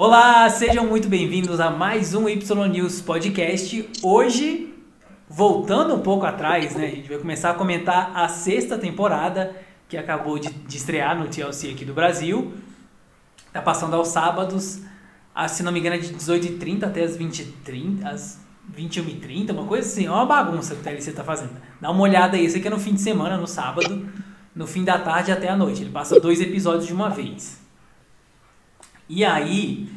Olá, sejam muito bem-vindos a mais um Y News Podcast. Hoje, voltando um pouco atrás, né, a gente vai começar a comentar a sexta temporada que acabou de, de estrear no TLC aqui do Brasil. Tá passando aos sábados, a, se não me engano, é de 18h30 até as 20h30, às 21h30, uma coisa assim. É uma bagunça que o TLC tá fazendo. Dá uma olhada aí, esse aqui é no fim de semana, no sábado, no fim da tarde até a noite. Ele passa dois episódios de uma vez. E aí,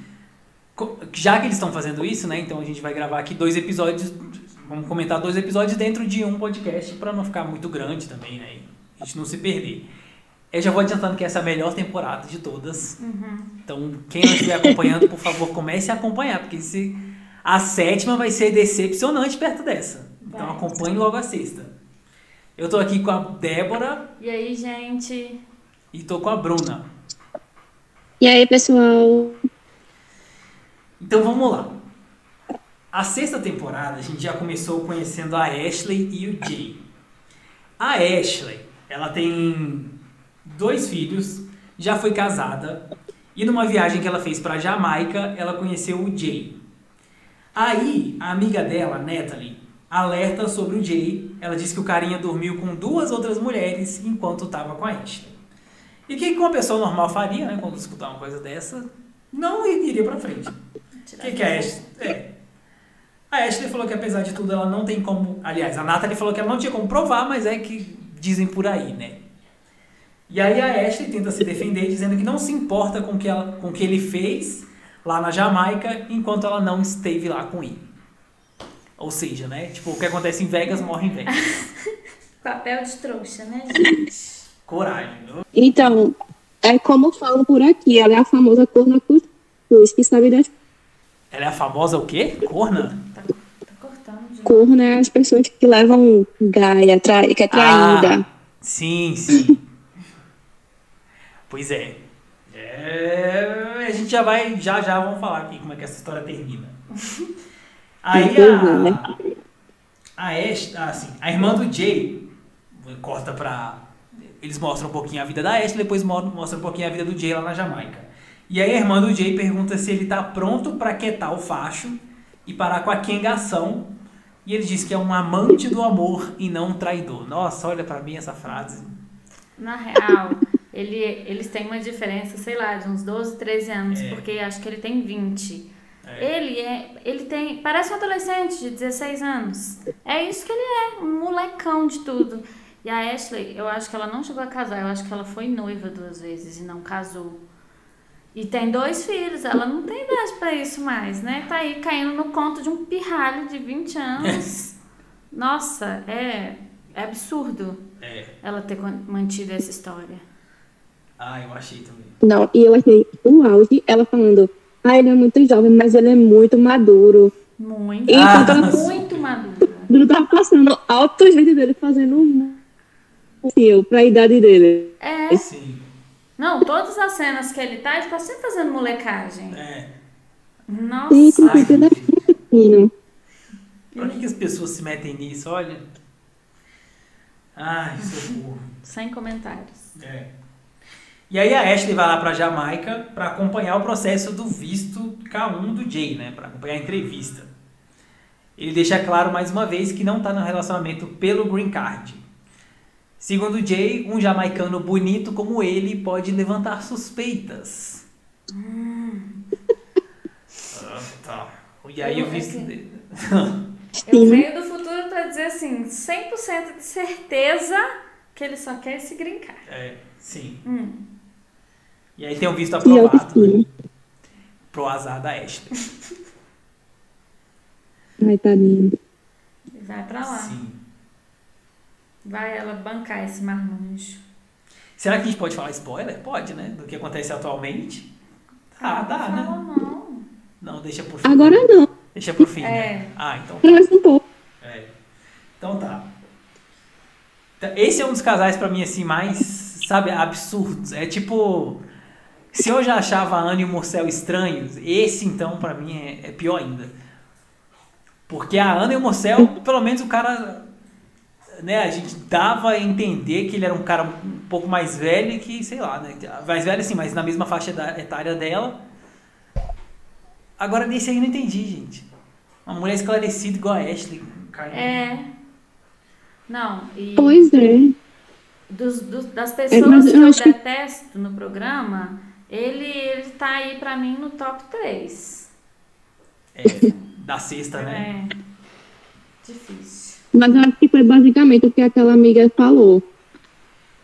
já que eles estão fazendo isso, né? Então a gente vai gravar aqui dois episódios, vamos comentar dois episódios dentro de um podcast para não ficar muito grande também, né? A gente não se perder. Eu já vou adiantando que essa é a melhor temporada de todas. Uhum. Então, quem não estiver acompanhando, por favor, comece a acompanhar, porque se a sétima vai ser decepcionante perto dessa. Então, Vai. acompanhe logo a sexta. Eu tô aqui com a Débora E aí, gente? e tô com a Bruna. E aí, pessoal? Então vamos lá. A sexta temporada a gente já começou conhecendo a Ashley e o Jay. A Ashley, ela tem dois filhos, já foi casada e numa viagem que ela fez para Jamaica, ela conheceu o Jay. Aí, a amiga dela, Natalie, alerta sobre o Jay. Ela diz que o carinha dormiu com duas outras mulheres enquanto estava com a Ashley. E o que uma pessoa normal faria, né, quando escutar uma coisa dessa? Não iria pra frente. O que, que é a Ashley? É. A Ashley falou que apesar de tudo ela não tem como. Aliás, a Natalie falou que ela não tinha como provar, mas é que dizem por aí, né? E aí a Ashley tenta se defender dizendo que não se importa com o que, ela, com o que ele fez lá na Jamaica enquanto ela não esteve lá com ele. Ou seja, né? Tipo, o que acontece em Vegas morre em Vegas. Papel de trouxa, né, gente? Coragem. viu? Então, é como falam por aqui, ela é a famosa corna cuscuz, que sabe das Ela é a famosa o quê? Corna? Tá, tá cortando, gente. corna é as pessoas que levam gaia, trai, que é traída. Ah, sim, sim. pois é. É, A gente já vai, já já vamos falar aqui como é que essa história termina. Aí Uhum, a, a ah, assim, a irmã do Jay corta pra. Eles mostram um pouquinho a vida da Ash, depois mo- mostram um pouquinho a vida do Jay lá na Jamaica. E aí a irmã do Jay pergunta se ele tá pronto pra quietar o facho e parar com a quengação. E ele diz que é um amante do amor e não um traidor. Nossa, olha pra mim essa frase. Na real, ele, eles têm uma diferença, sei lá, de uns 12, 13 anos, É. porque acho que ele tem 20. É. Ele é. Ele tem. Parece um adolescente de 16 anos. É isso que ele é, um molecão de tudo. E a Ashley, eu acho que ela não chegou a casar, eu acho que ela foi noiva duas vezes e não casou. E tem dois filhos, ela não tem idade pra isso mais, né? Tá aí caindo no conto de um pirralho de 20 anos. Nossa, é, é absurdo É. ela ter mantido essa história. Ah, eu achei também. Não, e eu achei o auge, ela falando, ah, ele é muito jovem, mas ele é muito maduro. Muito, E Ah, enquanto ela muito madura. não tava passando altos vídeos dele fazendo um fio pra idade dele. É. Sim. Não, todas as cenas que ele tá, ele tá sempre fazendo molecagem. É. Nossa. É muito fino. Pra que, que as pessoas se metem nisso? Olha. Ai, socorro. Sem comentários. É. E aí a Ashley vai lá pra Jamaica pra acompanhar o processo do visto K1 do Jay, né? Pra acompanhar a entrevista. Ele deixa claro mais uma vez que não tá no relacionamento pelo green card. Segundo Jay, um jamaicano bonito como ele pode levantar suspeitas. Ah, tá. E aí Eu- o visto é que- dele. Eu venho do futuro pra dizer assim, 100% de certeza que ele só quer se grincar. É, sim. Hum. E aí tem o visto eu aprovado fino. pro azar da Ashley. Ai, tadinho. E vai pra lá. Sim. Vai ela bancar esse marmanjo. Será que a gente pode falar spoiler? Pode, né? Do que acontece atualmente? Ah, Não dá, fala né? não. Não, deixa por fim. Agora não, Deixa pro fim, É. né? Ah, então. mais um pouco. É. Então tá. Tá, Esse é um dos casais pra mim assim mais, sabe, absurdos. É tipo, se eu já achava a Ana e o Morcel estranhos, esse então pra mim é, é pior ainda. Porque a Ana e o Morcel, pelo menos o cara, né, a gente dava a entender que ele era um cara um pouco mais velho que, sei lá, né, mais velho assim, mas na mesma faixa da- etária dela. Agora nesse aí eu não entendi, gente. Uma mulher esclarecida igual a Ashley. É. Não, e Pois é. dos, dos- das pessoas eu que eu acho que- detesto no programa, ele, ele tá aí pra mim no top 3. é, da sexta, né? É. Difícil. Mas eu acho que foi basicamente o que aquela amiga falou.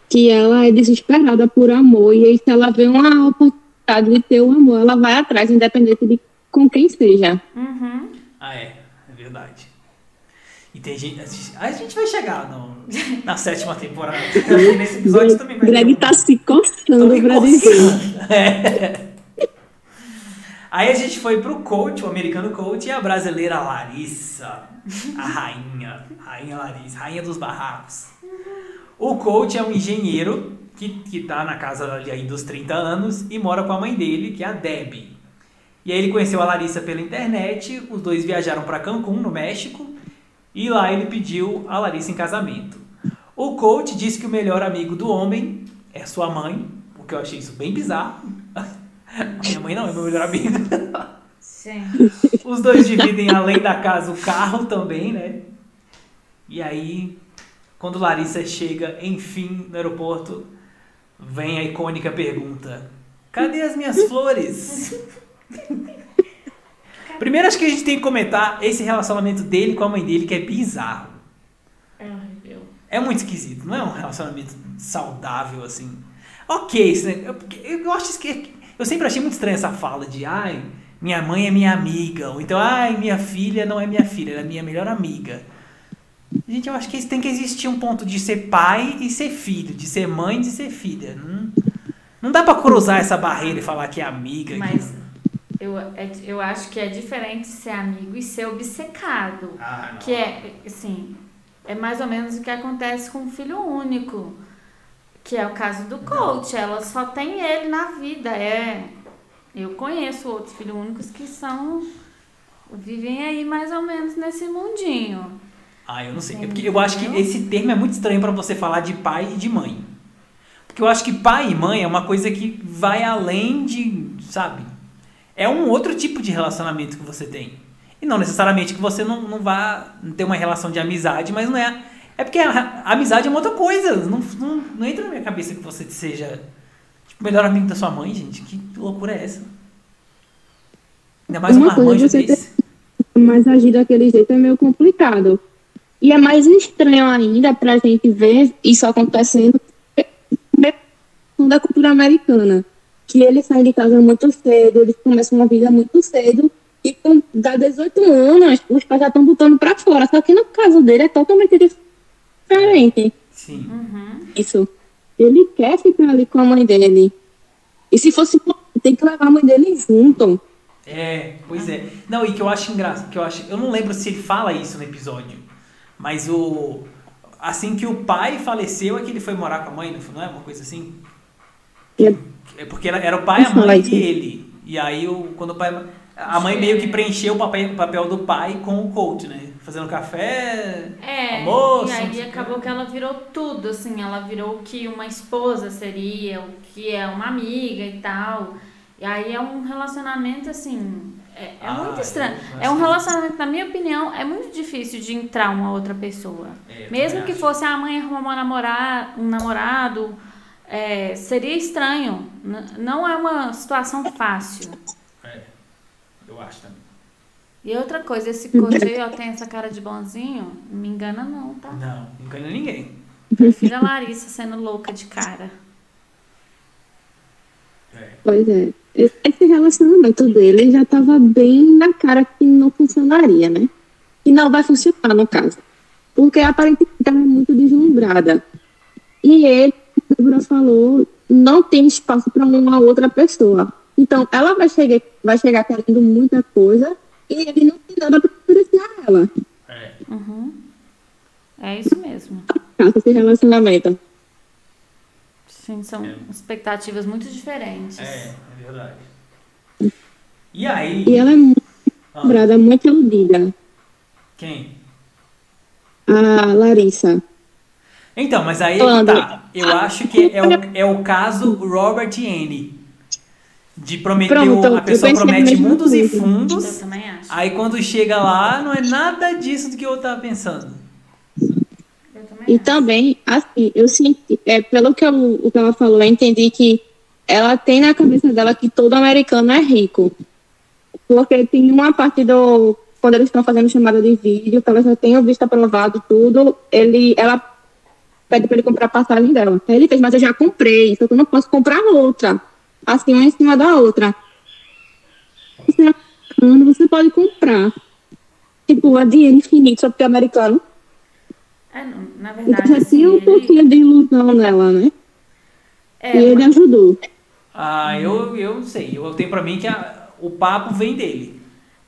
Que ela é desesperada por amor. E aí, se ela vê uma oportunidade de ter o amor, ela vai atrás, independente de com quem seja. Uhum. Ah, é. É verdade. E tem gente. A gente vai chegar no, na sétima temporada. Nesse episódio também vai Greg ter um- tá se coçando pra dizer. É. Aí a gente foi pro coach, o americano coach, e a brasileira Larissa, a rainha, rainha Larissa, rainha dos barracos. O coach é um engenheiro que, que tá na casa aí dos 30 anos e mora com a mãe dele, que é a Debbie. E aí ele conheceu a Larissa pela internet, os dois viajaram para Cancún, no México, e lá ele pediu a Larissa em casamento. O coach disse que o melhor amigo do homem é sua mãe, o que eu achei isso bem bizarro. Minha mãe não é meu melhor amigo. Sim. Os dois dividem, além da casa, o carro também, né? E aí, quando Larissa chega, enfim, no aeroporto, vem a icônica pergunta: Cadê as minhas flores? Primeiro, acho que a gente tem que comentar esse relacionamento dele com a mãe dele, que é bizarro. É horrível. É muito esquisito, não é um relacionamento saudável assim. Ok, isso, né? eu, eu acho que eu sempre achei muito estranha essa fala de ai, minha mãe é minha amiga, ou então ai, minha filha não é minha filha, ela é minha melhor amiga. Gente, eu acho que tem que existir um ponto de ser pai e ser filho, de ser mãe e de ser filha. Não, não dá pra cruzar essa barreira e falar que é amiga. que Mas não- eu, é- eu acho que é diferente ser amigo e ser obcecado. Ah, não. Que é, assim, é mais ou menos o que acontece com o filho único. Que é o caso do coach. Ela só tem ele na vida. É. Eu conheço outros filhos únicos que são. vivem aí mais ou menos nesse mundinho. Ah, eu não sei. É porque eu acho que esse termo é muito estranho pra você falar de pai e de mãe. Porque eu acho que pai e mãe é uma coisa que vai além de, sabe? É um outro tipo de relacionamento que você tem. E não necessariamente que você não, não vá ter uma relação de amizade, mas não é. É porque a, a amizade é uma outra coisa. Não, não, não entra na minha cabeça que você seja tipo, o melhor amigo da sua mãe, gente. Que loucura é essa? Ainda mais um Uma coisa marmanjo você desse. Mas agir daquele jeito é meio complicado. E é mais estranho ainda pra gente ver isso acontecendo da cultura americana. Que eles saem de casa muito cedo, eles começam uma vida muito cedo. E com dá 18 anos, os pais já estão botando pra fora. Só que no caso dele é totalmente diferente. Sim. Isso. Ele quer ficar ali com a mãe dele. E se fosse, tem que levar a mãe dele junto. É, pois é. Não, e que eu acho engraçado, que eu acho, eu não lembro se ele fala isso no episódio, mas o assim que o pai faleceu é que ele foi morar com a mãe, não é uma coisa assim? E- É porque era- era o pai, a mãe e ele. E aí o quando o pai a mãe meio que preencheu o papel, papel do pai com o coach, né? Fazendo café, É, almoço. e aí acabou que ela virou tudo, assim, ela virou o que uma esposa seria, o que é uma amiga e tal. E aí é um relacionamento, assim, é, é Ah, muito eu estranho. É um relacionamento, na minha opinião, é muito difícil de entrar uma outra pessoa. É, Mesmo que acho. fosse a mãe arrumar uma um namorado, é, seria estranho. Não é uma situação fácil. É, eu acho também. E outra coisa, esse aí, ó, tem essa cara de bonzinho, não me engana não, tá? Não, não engana ninguém. Prefiro a Larissa sendo louca de cara. É. Pois é. Esse relacionamento dele já estava bem na cara que não funcionaria, né? Que não vai funcionar, no caso. Porque aparentemente ela é muito deslumbrada. E ele, como a Débora falou, não tem espaço para uma outra pessoa. Então, ela vai chegar, vai chegar querendo muita coisa e ele não tem nada para oferecer a ela. É. Uhum. É isso mesmo. Esse relacionamento. Sim, são É. expectativas muito diferentes. É, é verdade. E aí? E ela é muito Ah, lembrada, muito iludida. quem? A Larissa. Então, mas aí é Falando. tá. Eu acho que é o, é o caso Robert e Annie. De prometer, Pronto, a eu pessoa promete mundos e coisa. Eu fundos, aí quando chega lá, não é nada disso do que eu tava pensando. Eu também E acho. também, assim, eu senti, é, pelo que, eu, o que ela falou, eu entendi que ela tem na cabeça dela que todo americano é rico. Porque tem uma parte do. Quando eles estão fazendo chamada de vídeo, que ela já tenha visto aprovado tudo, ele, ela pede para ele comprar a passagem dela. Aí ele fez, mas eu já comprei, que eu não posso comprar outra. Assim, uma em cima da outra. Você é você pode comprar. Tipo, a dinheiro infinito só porque é americano. É, não, na Então verdade, já assim, tinha um ele, pouquinho de ilusão nela, né? é, e ele ajudou. Ah, eu, eu não sei. Eu tenho pra mim que a- o papo vem dele.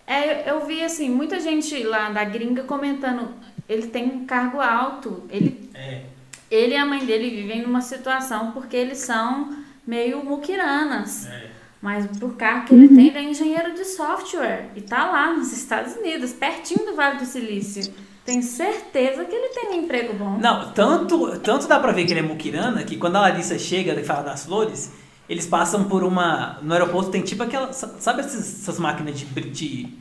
É, eu vi assim, muita gente lá da gringa comentando, ele tem um cargo alto, ele, É. ele e a mãe dele vivem numa situação porque eles são meio muquiranas. É. Mas por cargo que ele tem, ele é engenheiro de software e tá lá nos Estados Unidos, pertinho do Vale do Silício. Tenho certeza que ele tem um emprego bom. Não, tanto, tanto dá pra ver que ele é muquirana que quando a Larissa chega e fala das flores, eles passam por uma. No aeroporto tem tipo aquela. Sabe essas, essas máquinas de, de,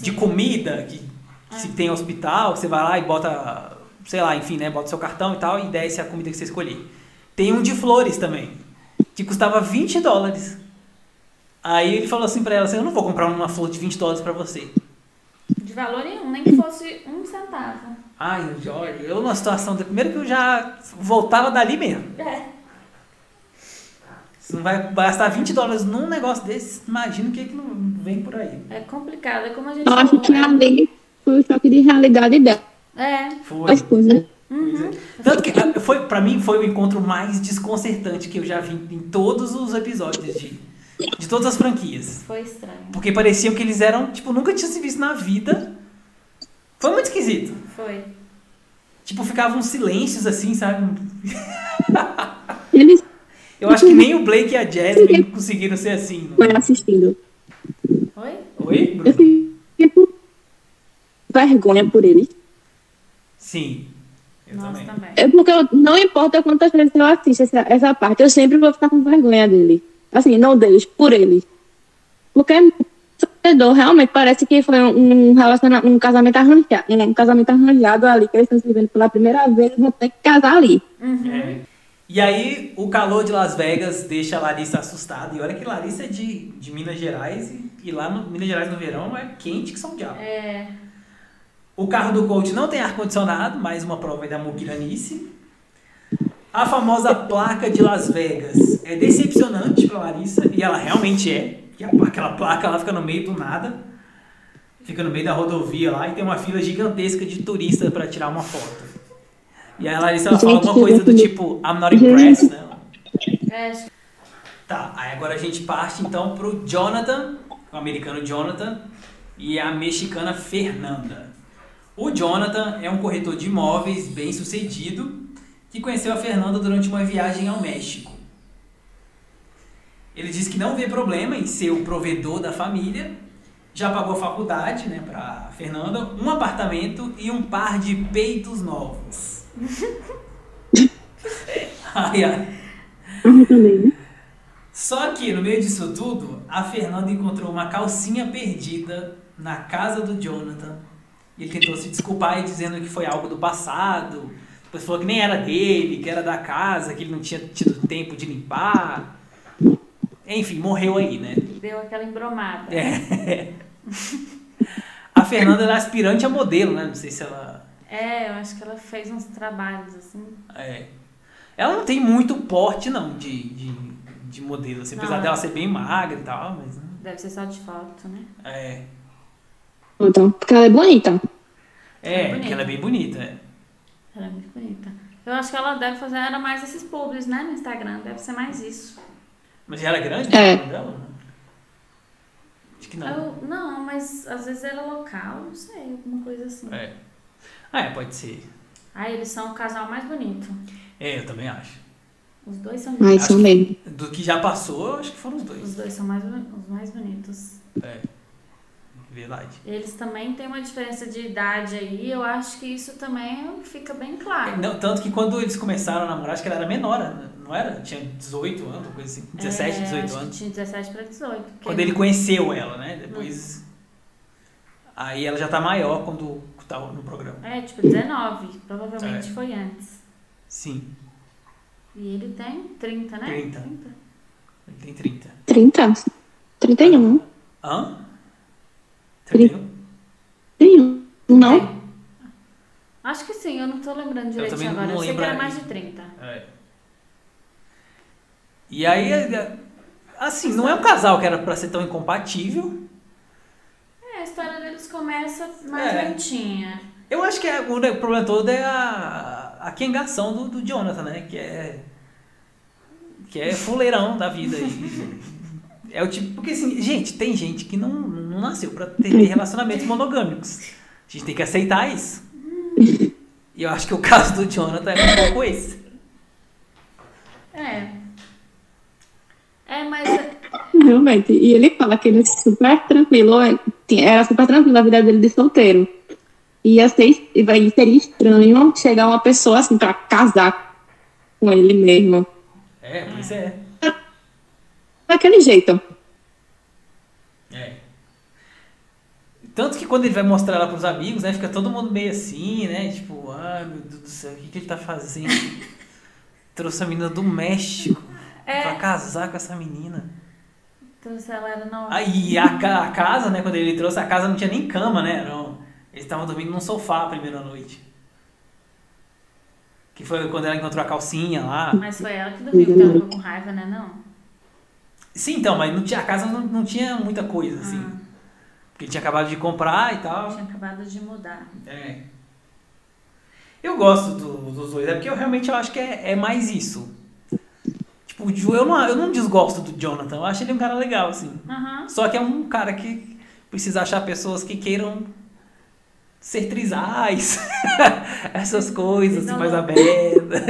de comida que se tem hospital, você vai lá e bota, sei lá, enfim, né? Bota seu cartão e tal e desce a comida que você escolher. Tem um de flores também, que custava 20 dólares. Aí ele falou assim pra ela assim, eu não vou comprar uma flor de 20 dólares pra você. De valor nenhum, nem que fosse um centavo. Ai, Jorge, eu numa situação. da- Primeiro que eu já voltava dali mesmo. É. Você não vai gastar 20 dólares num negócio desse, imagina o que, que não vem por aí. É complicado, é como a gente Eu acho que ali foi o choque de realidade dela. É, Foi. As coisas. É. Tanto que ah, foi, pra mim foi o encontro mais desconcertante que eu já vi em todos os episódios de, de todas as franquias. foi estranho. Porque parecia que eles eram, tipo, nunca tinha se visto na vida. Foi muito esquisito. Foi. Tipo, ficavam uns silêncios assim, sabe? Eles Eu acho que nem o Blake e a Jasmine conseguiram ser assim. não- foram assistindo. Oi? Oi, Eu Bruno? fiquei com vergonha por eles. Sim. Eu também. É porque eu- não importa quantas vezes eu assisto essa, essa parte, eu sempre vou ficar com vergonha dele. Assim, não deles, por eles. Porque é sofredor, realmente parece que foi um, relaciona um casamento arranjado, um casamento arranjado ali, que eles estão se vendo pela primeira vez, vão ter que casar ali. É. E aí, o calor de Las Vegas deixa a Larissa assustada. E olha que Larissa é de, de Minas Gerais. E, e lá no Minas Gerais no verão é quente que são diabo. É, O carro do coach não tem ar-condicionado, mais uma prova aí da muquiranice. A famosa placa de Las Vegas é decepcionante para Larissa, e ela realmente é. Que aquela placa lá fica no meio do nada, fica no meio da rodovia lá, e tem uma fila gigantesca de turistas para tirar uma foto. E aí a Larissa ela fala alguma coisa do tipo, I'm not impressed, né? é, Tá, aí agora a gente parte então pro Jonathan, o americano Jonathan, e a mexicana Fernanda. O Jonathan é um corretor de imóveis bem sucedido que conheceu a Fernanda durante uma viagem ao México. Ele diz que não vê problema em ser o provedor da família, já pagou a faculdade né, para Fernanda, um apartamento e um par de peitos novos. ai, ai. Ah, também, né? Só que no meio disso tudo, a Fernanda encontrou uma calcinha perdida na casa do Jonathan. Ele tentou se desculpar e dizendo que foi algo do passado. Depois falou que nem era dele, que era da casa, que ele não tinha tido tempo de limpar. Enfim, morreu aí, né? deu aquela embromada. É. A Fernanda era aspirante a modelo, né? Não sei se ela. É, eu acho que ela fez uns trabalhos assim. É. Ela não tem muito porte, não, de, de, de modelo. Assim, apesar Não. dela ser bem magra e tal, mas. Deve ser só de foto, né? É. Então, porque ela é bonita. É, bonita. que ela é bem bonita. é. Ela é muito bonita. Eu acho que ela deve fazer era mais esses publis, né? No Instagram. Deve ser mais isso. Mas já era grande É. dela? Acho que não. Eu- não, mas às vezes era local, não sei, alguma coisa assim. É. Ah, é, pode ser. Aí eles são o casal mais bonito. É, eu também acho. Os dois são são mesmo. Do que já passou, eu acho que foram os Os dois. dois são mais, os mais bonitos. É. Verdade. Eles também têm uma diferença de idade aí, eu acho que isso também fica bem claro. Não, tanto que quando eles começaram a namorar, acho que ela era menor, não era? Tinha 18 anos, coisa assim. 17, É, 18 acho que anos. Tinha 17 pra 18. porque- Quando ele conheceu ela, né? Depois. Aí ela já tá maior quando tá no programa. É, tipo 19. Provavelmente É. foi antes. Sim, E ele tem 30, né? 30. ele tem 30. 30? 31. Hã? Tri- 31? 31. Não? Tem. Acho que sim, eu não tô lembrando direitinho também agora. não Eu sei que era aí. mais de 30. É. E aí, assim, não é um casal que era pra ser tão incompatível. É, a história deles começa mais É. lentinha. Eu acho que é- o problema todo é a, a quengação do, do Jonathan, né? Que é. Que é fuleirão da vida. E, é o tipo. Porque assim, gente, tem gente que não, não nasceu pra ter, relacionamentos monogâmicos. A gente tem que aceitar isso. E eu acho que o caso do Jonathan é um pouco esse. É. É, mas. Realmente. E ele fala que ele é super tranquilo, é, era super tranquilo a vida dele de solteiro. Ia ser, e vai- seria estranho chegar uma pessoa assim pra casar com ele mesmo. É, pois é. Daquele jeito. É. Tanto que quando ele vai mostrar ela pros amigos, né? Fica todo mundo meio assim, né? Tipo, ai meu Deus do céu, o que, que ele tá fazendo? Trouxe a menina do México É. pra casar com essa menina. Trouxe ela era nova. Aí a, ca- a casa, né? Quando ele trouxe, a casa não tinha nem cama, né? Era um- eles estavam dormindo num sofá a primeira noite. Que foi quando ela encontrou a calcinha lá. Mas foi ela que dormiu, porque ela ficou com raiva, né? Não. Sim, então, mas não tinha, a casa não, não tinha muita coisa, assim. Ah. Porque ele tinha acabado de comprar e tal. Tinha acabado de mudar. É. Eu gosto do- dos dois, é porque eu realmente eu acho que é, é mais isso. Tipo, o eu não, eu não desgosto do Jonathan, eu acho ele um cara legal, assim. Aham. Só que é um cara que precisa achar pessoas que queiram ser trisais, essas coisas, assim, mais abertas.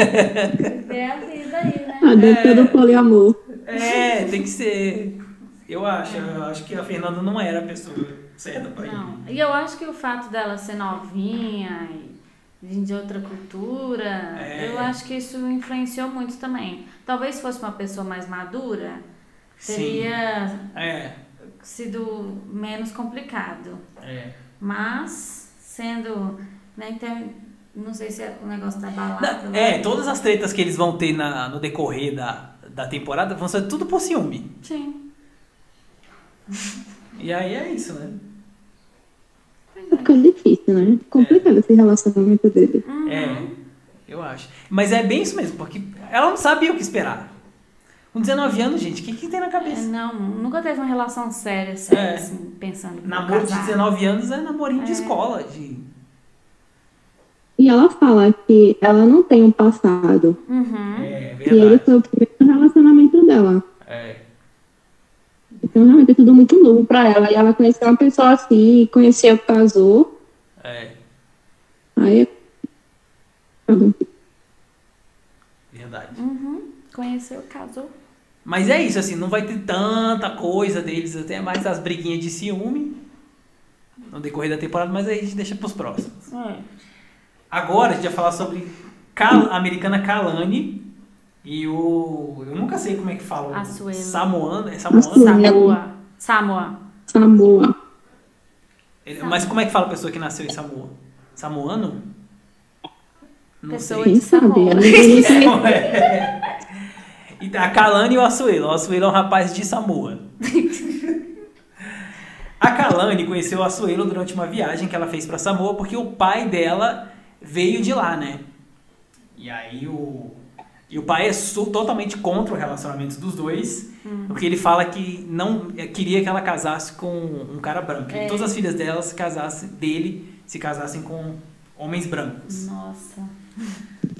É a vida aí, né? Ah, dentro do poliamor. É, tem que ser. Eu acho, eu acho que a Fernanda não era a pessoa certa pra ele. Não. E eu acho que o fato dela ser novinha e vir de outra cultura, É. eu acho que isso influenciou muito também. Talvez fosse uma pessoa mais madura, teria É, sido menos complicado. é. Mas, sendo. Né, então, não sei se é o negócio da balada. Não. É, todas as tretas que eles vão ter na, no decorrer da, da temporada vão ser tudo por ciúme. Sim. E aí é isso, né? Pois é. Fica difícil, né? Complicado esse relacionamento dele. Uhum. É, eu acho. Mas é bem isso mesmo, porque ela não sabia o que esperar. Com 19 anos, gente, o que, que tem na É, cabeça? não, nunca teve uma relação séria, séria É. assim, pensando Namoro de casar. 19 anos é namorinho de É. escola. De... E ela fala que ela não tem um passado. Uhum. É, E ele foi o primeiro relacionamento dela. É. Então, realmente, é tudo muito novo pra ela. E ela conheceu uma pessoa assim, conheceu, casou. É, Aí. verdade. Uhum. Conheceu, casou. Mas é isso, assim, não vai ter tanta coisa deles, até mais as briguinhas de ciúme no decorrer da temporada, mas aí a gente deixa pros próximos. É. Agora a gente vai falar sobre Cal- a americana Kalani e o. Eu nunca sei como é que fala. o Açuelo. Samoano. É Samoano? Açuelo. Samoa. Samoa. Samoa. Ele- Mas como é que fala a pessoa que nasceu em Samoa? Samoano? Não Pessoa sei. Quem de sabe? Samoa. Ela ninguém conhece. E a Kalani e o Açuelo. O Açuelo é um rapaz de Samoa. A Kalani conheceu o Açuelo durante uma viagem que ela fez pra Samoa porque o pai dela veio de lá, né? E aí o. E o pai é totalmente contra o relacionamento dos dois, porque ele fala que não eh, queria que ela casasse com um cara branco. É. E todas as filhas dela se casassem dele se casassem com homens brancos. Nossa.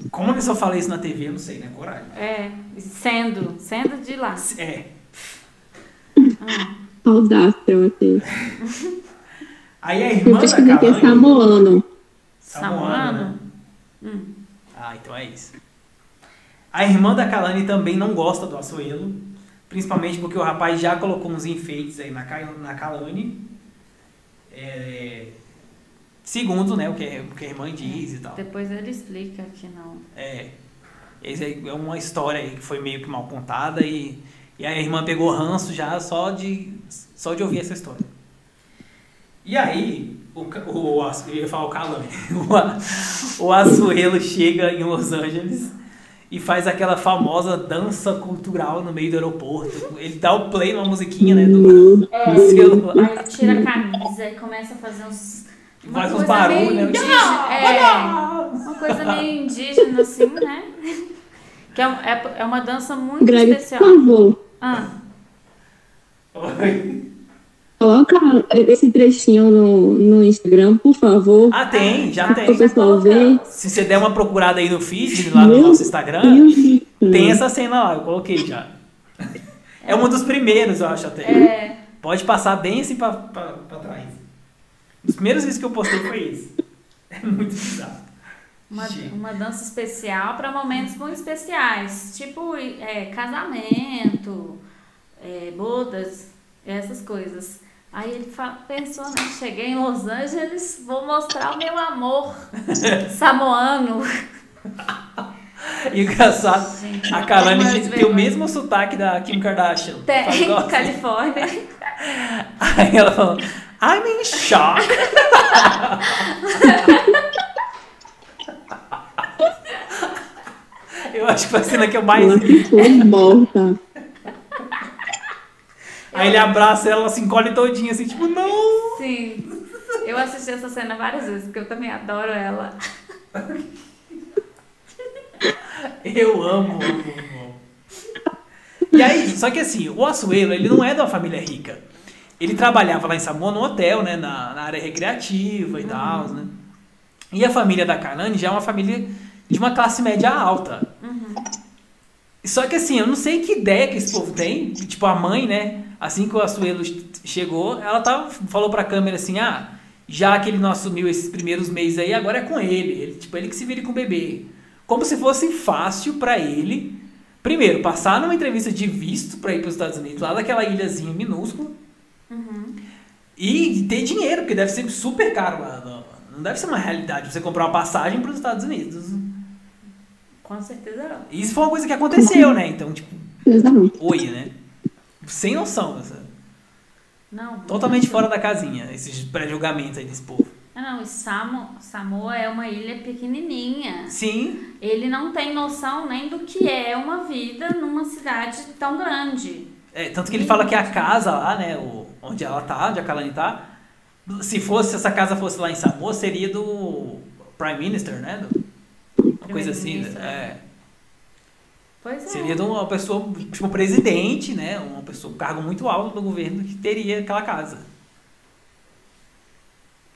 Como a pessoa fala isso na TV, eu não sei, né? Coragem. É. Sendo. Sendo de lá. É. Audácia, eu achei. Aí a Eu irmã da pesquisei que Kalani. samoano. Samoano, né? Hum. Ah, então é isso. A irmã da Kalani também não gosta do Açoelo, principalmente porque o rapaz já colocou uns enfeites aí na, na Kalani. É, segundo, né, o que, o que a irmã diz e tal. Depois ele explica que não. É. Essa aí é uma história aí que foi meio que mal contada e, e a irmã pegou ranço já só de, só de ouvir essa história. E aí, o, o, Azu- eu ia falar o Calame, o, o Azuelo chega em Los Angeles e faz aquela famosa dança cultural no meio do aeroporto. Ele dá o play numa musiquinha, né, do, Meu É, do celular. aí ele tira a camisa e começa a fazer uns. uma Faz uns barulhos, né? indígena, É, uma coisa meio indígena, assim, né? Que é, é, é uma dança muito Greg, por especial. favor, Ah, Oi. Coloca esse trechinho no, no Instagram, por favor. Ah, tem, já Ah, Para o tem. pessoal ver. Se você der uma procurada aí no feed, lá no Meu nosso Instagram, Deus tem essa cena lá, eu coloquei já. É um dos primeiros, eu acho até. é, Pode passar bem assim pra, pra, pra trás. Os primeiros vídeos que eu postei foi esse. É muito bizarro. uma, uma dança especial para momentos muito especiais, tipo é, casamento, é, bodas, essas coisas. Aí ele fa- pensou, né? Cheguei em Los Angeles, vou mostrar o meu amor samoano. E engraçado, Gente, a Kalani tem o mesmo sotaque da Kim Kardashian. Tem, assim. Califórnia. Aí ela falou, I'm in shock. Eu acho que foi a cena que eu mais Ela ri. ficou morta. Aí ele abraça ela, ela se encolhe todinha, assim, tipo, não. Sim. Eu assisti essa cena várias vezes, porque eu também adoro ela. Eu amo, amo, amo. E aí, só que assim, o Assuelo, ele não é de uma família rica. Ele trabalhava lá em Samoa no hotel, né, na, na área recreativa e tal, né. E a família da Kanani já é uma família de uma classe média alta. Só que assim, eu não sei que ideia que esse povo tem. Tipo, a mãe, né? Assim que o Assuelo chegou, ela tava, falou pra câmera assim: ah, já que ele não assumiu esses primeiros meses aí, agora é com ele. ele tipo, ele que se vire com o bebê. Como se fosse fácil pra ele, primeiro, passar numa entrevista de visto pra ir pros Estados Unidos, lá daquela ilhazinha minúscula, e ter dinheiro, porque deve ser super caro lá. Não, não deve ser uma realidade você comprar uma passagem pros Estados Unidos. Com certeza não. Isso foi uma coisa que aconteceu, né? Então, tipo, Exatamente. oi, né? Sem noção, essa- Não. totalmente fora da casinha, esses pré-julgamentos aí desse povo. Ah, não, e Samo, Samoa é uma ilha pequenininha. Sim, Ele não tem noção nem do que é uma vida numa cidade tão grande. é, tanto que ele fala que a casa lá, né, o, onde ela tá, onde a Kalani tá, se fosse, essa casa fosse lá em Samoa, seria do Prime Minister, né? Do- coisa assim, né? Primeiro-ministro, é. Pois é. Seria de uma pessoa, tipo, presidente, né? Uma pessoa, um cargo muito alto do governo que teria aquela casa.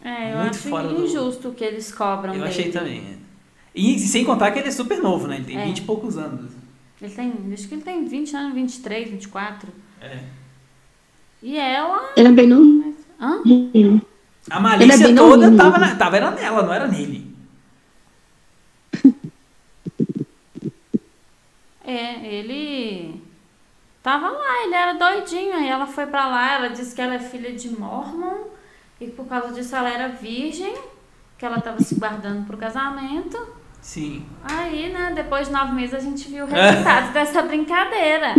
É, eu muito acho fora do- injusto o que eles cobram Eu dele. achei também. E sem contar que ele é super novo, né? Ele tem É. 20 e poucos anos. Ele tem, acho que ele tem 20 anos, 23, 24. É. E ela... Ela é bem novinha. Hã? A malícia Ele é toda novinho. tava, na, tava era nela, não era nele. É, ele tava lá, ele era doidinho. Aí ela foi pra lá, ela disse que ela é filha de Mormon e por causa disso ela era virgem, que ela tava se guardando pro casamento. Sim. Aí, né, depois de nove meses a gente viu o resultado dessa brincadeira.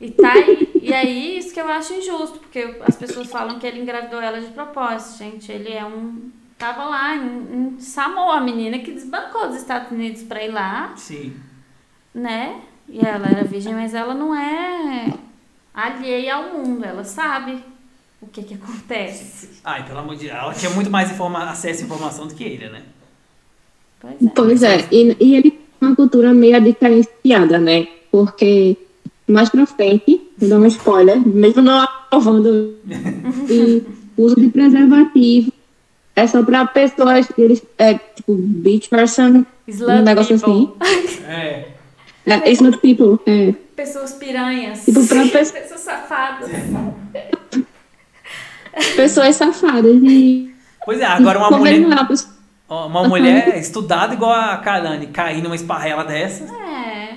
E tá aí, e aí isso que eu acho injusto, porque as pessoas falam que ele engravidou ela de propósito, gente. Ele é um. Tava lá em, em Samoa, a menina que desbancou dos Estados Unidos pra ir lá Sim. Né? E ela era virgem, mas ela não é alheia ao mundo, ela sabe o que que acontece. Ai, pelo amor de Deus. Ela tinha muito mais informa acesso à informação do que ele, né? Pois é. Pois é, e, e ele tem uma cultura meio diferenciada, né? Porque mais pra frente, vou dar um spoiler, mesmo não aprovando, e uso de preservativo é só pra pessoas, eles, é, tipo, beach person, Slut um negócio people. É. é, it's not people, é, Pessoas piranhas. Tipo, pra pessoa- Pessoas safadas. pessoas safadas e Pois é, agora uma mulher, é uma pessoa- uma mulher estudada igual a Kalani cair numa esparrela dessa. É.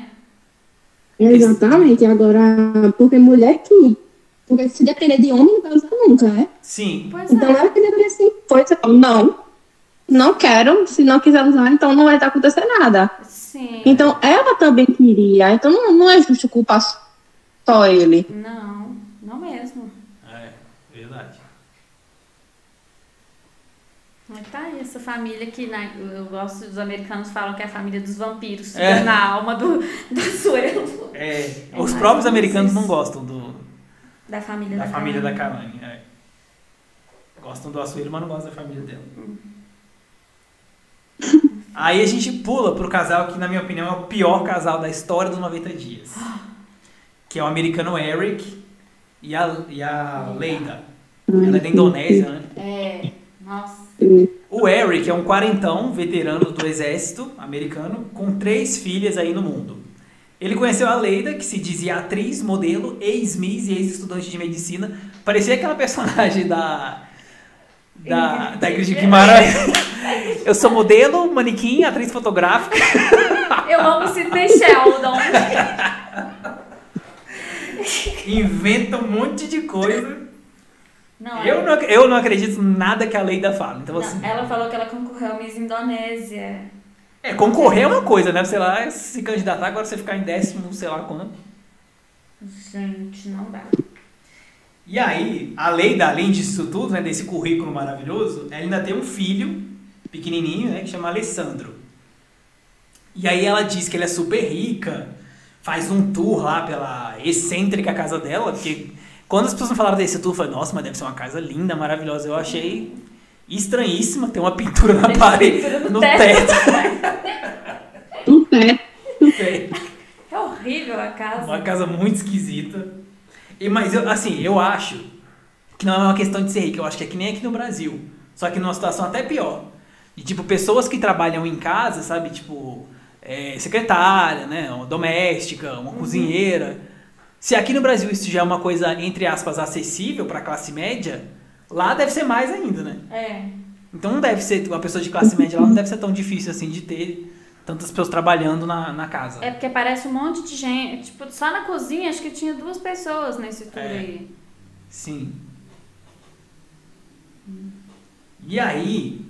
Exatamente, agora, porque mulher que. Porque se depender de homem, não vai usar nunca, né? Sim. Pois Então é. ela que deveria ser coisa. Não. Não quero, se não quiser usar, então não vai estar acontecendo nada. Sim. Então ela também queria, então não, não é justo culpar só ele. Não, não mesmo. É, verdade. Mas tá aí, essa família que né, eu gosto, os americanos falam que é a família dos vampiros, É. sugando a alma do, do Suelo. É, É os próprios americanos isso. não gostam do, Da família da da, família da Carmen. Kalani. É. Gostam do Açoeiro, mas não gostam da família dela. Aí a gente pula pro casal que, na minha opinião, é o pior casal da história dos 90 dias. Que é o americano Eric e a, e a Leida. Ela é da Indonésia, né? É, nossa. O Eric é um quarentão veterano do exército americano com três filhas aí no mundo. Ele conheceu a Leida, que se dizia atriz, modelo, ex-miss e ex-estudante de medicina. Parecia aquela personagem da... Da, da Ingrid Guimarães. Eu sou modelo, manequim, atriz fotográfica. Eu amo Sidney Sheldon. Inventa um monte de coisa. Não, Eu não, eu não acredito em nada que a Leida fala. Então, não, assim, ela falou que ela concorreu à Miss Indonésia. é, concorrer é uma coisa, né? Sei lá, se candidatar, agora você ficar em décimo, sei lá quando. Gente, não dá. E aí, a Leida, além disso tudo, né, desse currículo maravilhoso, ela ainda tem um filho pequenininho, né, que chama Alessandro. E aí ela diz que ele é super rica, faz um tour lá pela excêntrica casa dela, porque quando as pessoas me falaram desse tour, eu falei, nossa, mas deve ser uma casa linda, maravilhosa. Eu achei estranhíssima, tem uma pintura na Tem parede, pintura no no teto. teto. Um pé. É horrível a casa. Uma casa muito esquisita. E, mas, eu, assim, eu acho que não é uma questão de ser rico. Eu acho que é que nem aqui no Brasil. Só que numa situação até pior. E, tipo, pessoas que trabalham em casa, sabe? Tipo, é, secretária, né? Uma doméstica, uma cozinheira. Se aqui no Brasil isso já é uma coisa, entre aspas, acessível para a classe média, lá deve ser mais ainda, né? É. Então não deve ser, uma pessoa de classe média lá não deve ser tão difícil assim de ter tantas pessoas trabalhando na, na casa. É porque parece um monte de gente. Tipo, só na cozinha acho que tinha duas pessoas nesse tour É. aí. Sim. E aí,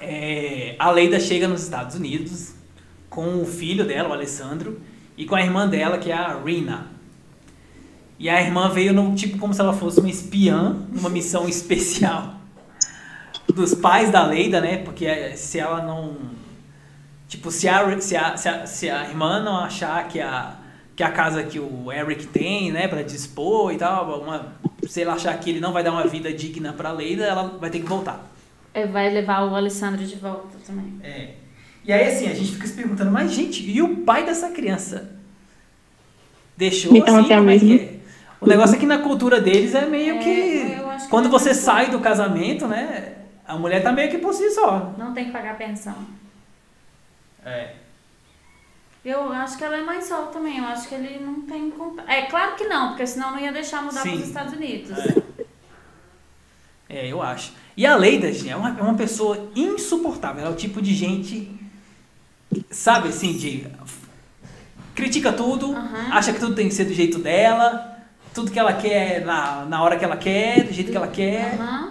é, a Leida chega nos Estados Unidos com o filho dela, o Alessandro, e com a irmã dela, que é a Rina. E a irmã veio no tipo como se ela fosse uma espiã, numa missão especial dos pais da Leida, né? Porque é, se ela não. Tipo, se a, se a, se a, se a irmã não achar que a, que a casa que o Eric tem, né, pra dispor e tal, uma, se ela achar que ele não vai dar uma vida digna pra Leida, ela vai ter que voltar. É, vai levar o Alessandro de volta também. É. E aí, assim, a gente fica se perguntando, mas, gente, e o pai dessa criança? Deixou Então, assim, até como é que é? O negócio é que na cultura deles é meio É, que... Quando não você é sai do casamento, né, a mulher tá meio que por si só. Não tem que pagar pensão. É. Eu acho que ela é mais sol também. Eu acho que ele não tem. É claro que não, porque senão não ia deixar mudar Sim. para os Estados Unidos. É, eu acho. E a Leida, gente, é uma, é uma pessoa insuportável. Ela é o tipo de gente, sabe, assim, de... Critica tudo, Aham. acha que tudo tem que ser do jeito dela, tudo que ela quer na, na hora que ela quer, do jeito que ela quer. Aham.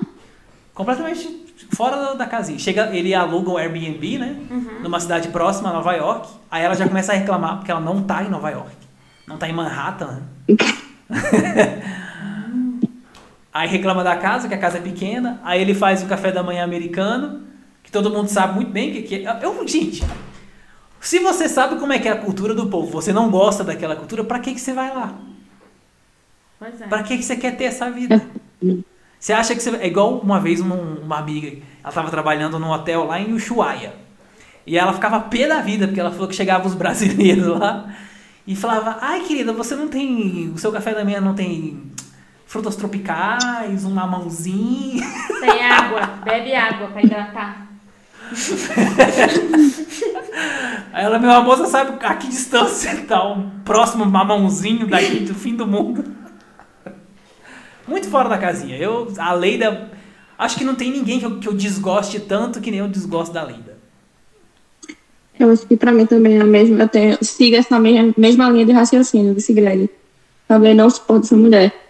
Completamente fora da, da casinha. Chega, ele aluga um Airbnb, né? Numa cidade próxima a Nova York. Aí ela já começa a reclamar porque ela não tá em Nova York. Não tá em Manhattan. aí reclama da casa, que a casa é pequena. Aí ele faz o café da manhã americano, que todo mundo sabe muito bem o que, é. Eu, gente, se você sabe como é que é a cultura do povo, você não gosta daquela cultura, pra que, que você vai lá? Pois é. Pra que, que você quer ter essa vida? Você acha que você. É igual uma vez uma, uma amiga, ela tava trabalhando num hotel lá em Ushuaia. E ela ficava pé da vida, porque ela falou que chegavam os brasileiros lá e falava: Ai, querida, você não tem. O seu café da manhã não tem frutas tropicais, um mamãozinho. Tem água. Bebe água para hidratar. Aí ela, meu amor, você sabe a que distância tá um próximo mamãozinho daqui do fim do mundo? Muito fora da casinha. Eu, a Leida. Acho que não tem ninguém que eu, que eu desgoste tanto que nem eu desgosto da Leida. Eu acho que pra mim também é a mesma. Eu tenho, sigo essa mesma, mesma linha de raciocínio desse Greg. Também não suporto essa mulher.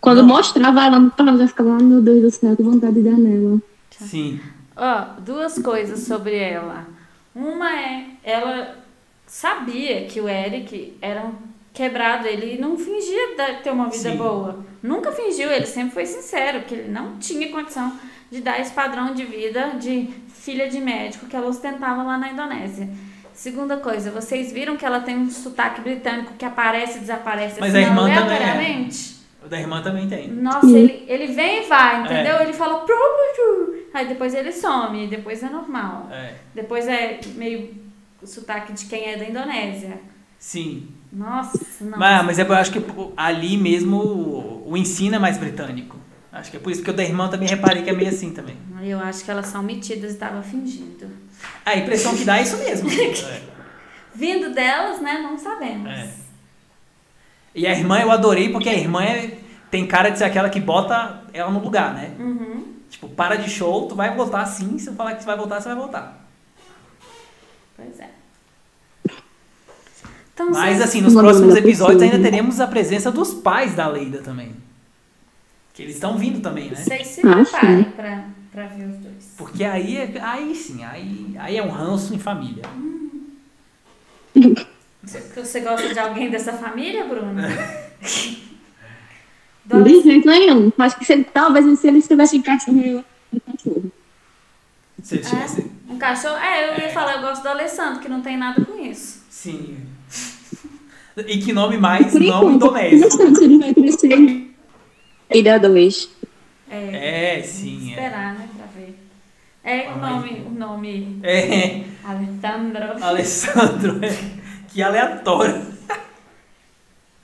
Quando Não. mostrava ela no palco, eu ficava, ai meu Deus do céu, que vontade de dar nela. Sim. Ó, duas coisas sobre ela. Uma é, ela sabia que o Eric era um quebrado, ele não fingia ter uma vida Sim. boa. Nunca fingiu, ele sempre foi sincero, que ele não tinha condição de dar esse padrão de vida de filha de médico que ela ostentava lá na Indonésia. Segunda coisa, vocês viram que ela tem um sotaque britânico que aparece e desaparece Mas assim, a irmã também é. O da irmã também tem. Nossa, ele, ele vem e vai, entendeu? É. Ele fala aí depois ele some, depois é normal. É. Depois é meio o sotaque de quem é da Indonésia. Sim. Nossa, não. Mas, mas é, eu acho que ali mesmo o, o ensino é mais britânico. Acho que é por isso que o da irmã também reparei que é meio assim também. Eu acho que elas são metidas e estava fingindo. A impressão que dá é isso mesmo. É. Vindo delas, né? Não sabemos. É. E a irmã eu adorei porque a irmã é- tem cara de ser aquela que bota ela no lugar, né? Uhum. Tipo, para de show, tu vai voltar sim. Se eu falar que tu vai voltar, você vai voltar. Pois é. Então, Mas assim, nos Uma próximos episódios ainda teremos a presença dos pais da Leida também. Que eles estão vindo também, né? vocês se preparem pra, pra ver os dois. Porque aí, é- aí sim, aí, aí é um ranço em família. Você, você gosta de alguém dessa família, Bruno? De jeito nenhum. Acho que se ele, talvez se eles tivessem cachorro, eu um cachorro. Se ele tivesse. É? Um cachorro? É, eu ia falar, eu gosto do Alessandro, que não tem nada com isso. Sim. E que nome mais Por não indonésio. não sei se ele vai crescer. Filha dois. É, É, sim. É. esperar, né, pra ver. É o nome, o nome é. Alessandro. Alessandro, é. Que aleatório.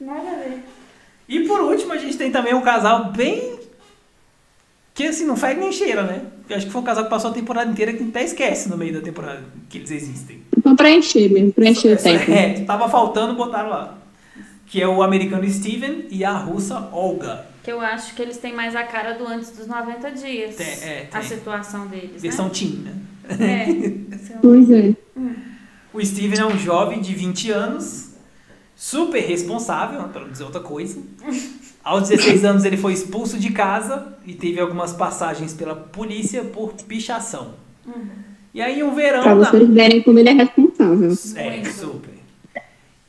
Nada a ver. E por último, a gente tem também um casal bem. Que assim, não faz nem cheira, né? Eu acho que foi um casal que passou a temporada inteira que até esquece no meio da temporada que eles existem. Pra preencher mesmo, preencher o tempo. É, tava faltando, botaram lá. Que é o americano Steven e a russa Olga. Que eu acho que eles têm mais a cara do antes dos 90 dias. Tem, é, A tem. situação deles, Versão né? teen, né? É. Pois é. O Steven é um jovem de 20 anos, super responsável, para não dizer outra coisa. Aos 16 anos ele foi expulso de casa e teve algumas passagens pela polícia por pichação. E aí um verão... Pra na- vocês verem como ele é responsável. É, super.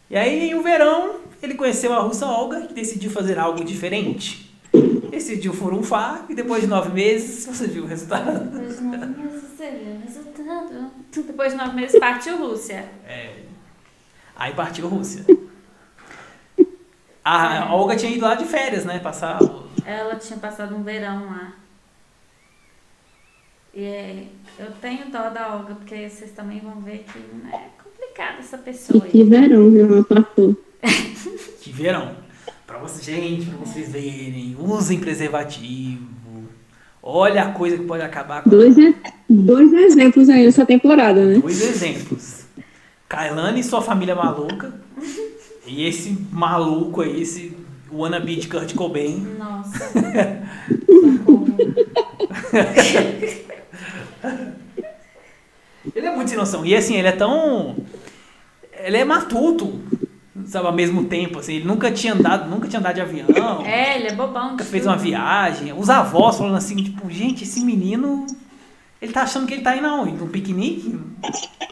E aí, em um verão, ele conheceu a russa Olga, que decidiu fazer algo diferente. Decidiu furunfar e depois de nove meses, você viu o resultado. Depois de nove meses, você viu o resultado. Depois de nove meses partiu Rússia. É. Aí partiu Rússia. A Olga tinha ido lá de férias, né? Passar. o- Ela tinha passado um verão lá. E é, eu tenho dó da Olga, porque vocês também vão ver que não é complicada essa E pessoa que aí. verão, viu? Ela passou. Que verão. Pra vocês, gente, pra vocês verem. Usem preservativo. Olha a coisa que pode acabar com Dois, dois exemplos aí nessa temporada, né? Dois exemplos. Kailane e sua família maluca. E esse maluco aí, esse wannabe de Kurt Cobain. Nossa. Ele é muito sem noção. E assim, ele é tão. Ele é matuto, sabe, ao mesmo tempo. Assim, ele nunca tinha andado, nunca tinha andado de avião. É, ele é bobão. Nunca fez uma viagem. Os avós falando assim, tipo, gente, esse menino. Ele tá achando que ele tá indo aonde? Num piquenique?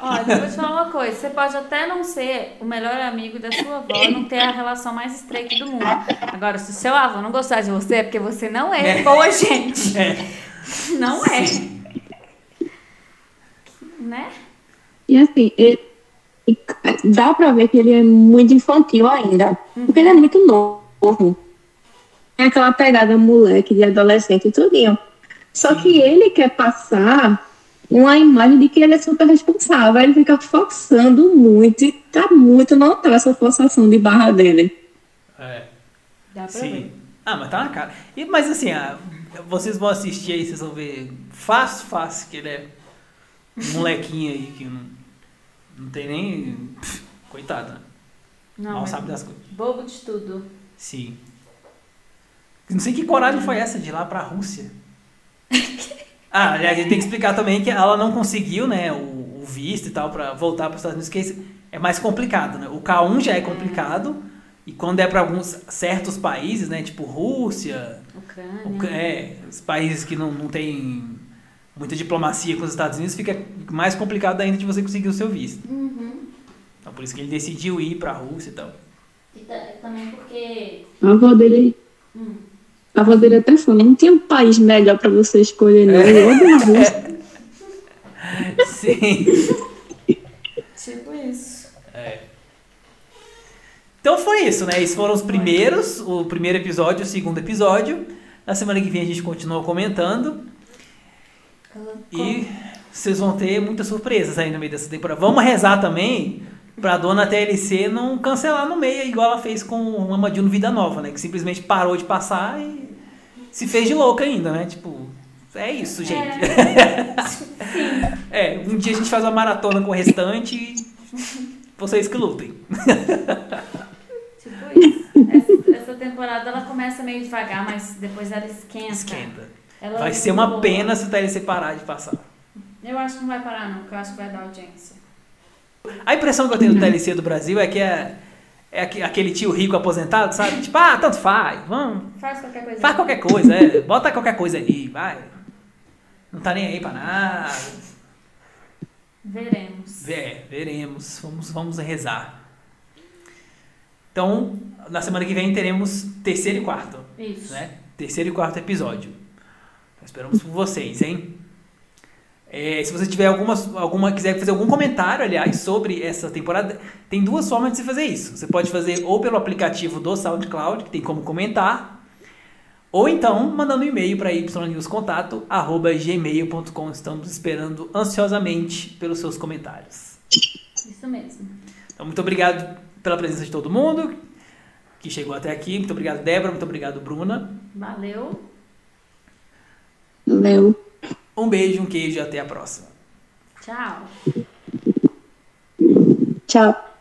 Olha, eu vou te falar uma coisa. Você pode até não ser o melhor amigo da sua avó, não ter a relação mais estreita do mundo. Agora, se o seu avô não gostar de você, é porque você não é, É. boa gente. É. Não é. Sim. Né? E assim, ele- e dá pra ver que ele é muito infantil ainda. Porque ele é muito novo. Tem aquela pegada moleque, de adolescente e tudinho. Só que ele quer passar uma imagem de que ele é super responsável. Ele fica forçando muito e tá muito notável essa forçação de barra dele. É. Dá pra Sim. ver. Ah, mas tá na cara. E, mas assim, ah, vocês vão assistir aí, vocês vão ver fácil, fácil, que ele é um molequinho aí que não, não tem nem. Coitado, né? Não, Mal sabe das coisas. bobo de tudo. Sim. Não sei que coragem foi essa de ir lá pra Rússia. Ah, a gente tem que explicar também que ela não conseguiu, né, o, o visto e tal pra voltar para os Estados Unidos, que é mais complicado, né? O K1 já é complicado e quando é para alguns certos países, né, tipo Rússia, Ucrânia. Ucra- é, os países que não, não tem muita diplomacia com os Estados Unidos, fica mais complicado ainda de você conseguir o seu visto. Uhum. Então por isso que ele decidiu ir pra Rússia e tal. E ta- também porque. A avó dele, Hum. a avó dele até falou, não tinha um país melhor pra você escolher, não. Eu odeio a Rússia. Sim. Tipo isso. Então foi isso, né? Esses foram os primeiros, o primeiro episódio, o segundo episódio. Na semana que vem a gente continua comentando. E vocês vão ter muitas surpresas aí no meio dessa temporada. Vamos rezar também pra dona TLC não cancelar no meio, igual ela fez com o Amadil no Vida Nova, né? Que simplesmente parou de passar e se fez de louca ainda, né? Tipo, é isso, gente. É, um dia a gente faz uma maratona com o restante e vocês que lutem. Tipo isso. Essa, essa temporada ela começa meio devagar, mas depois ela esquenta. Esquenta. Ela Vai ser uma pena se o TLC parar de passar. Eu acho que não vai parar, não, porque eu acho que vai dar audiência. A impressão que eu tenho do TLC do Brasil é que é, é aque- aquele tio rico aposentado, sabe? Tipo, ah, tanto faz, vamos, Faz qualquer coisa. faz qualquer coisa, é, bota qualquer coisa ali, vai. Não tá nem aí pra nada. Veremos. É, veremos, vamos, vamos rezar. Então, na semana que vem teremos terceiro e quarto, Isso. né? Terceiro e quarto episódio. Esperamos por vocês, hein? É, se você tiver alguma, alguma, quiser fazer algum comentário, aliás, sobre essa temporada, tem duas formas de você fazer isso. Você pode fazer ou pelo aplicativo do SoundCloud, que tem como comentar, ou então mandando um e-mail para ynewscontato@gmail.com. Estamos esperando ansiosamente pelos seus comentários. Isso mesmo. Então, muito obrigado pela presença de todo mundo que chegou até aqui. Muito obrigado, Débora. Muito obrigado, Bruna. Valeu. Léo. Um beijo, um queijo e até a próxima. Tchau. Tchau.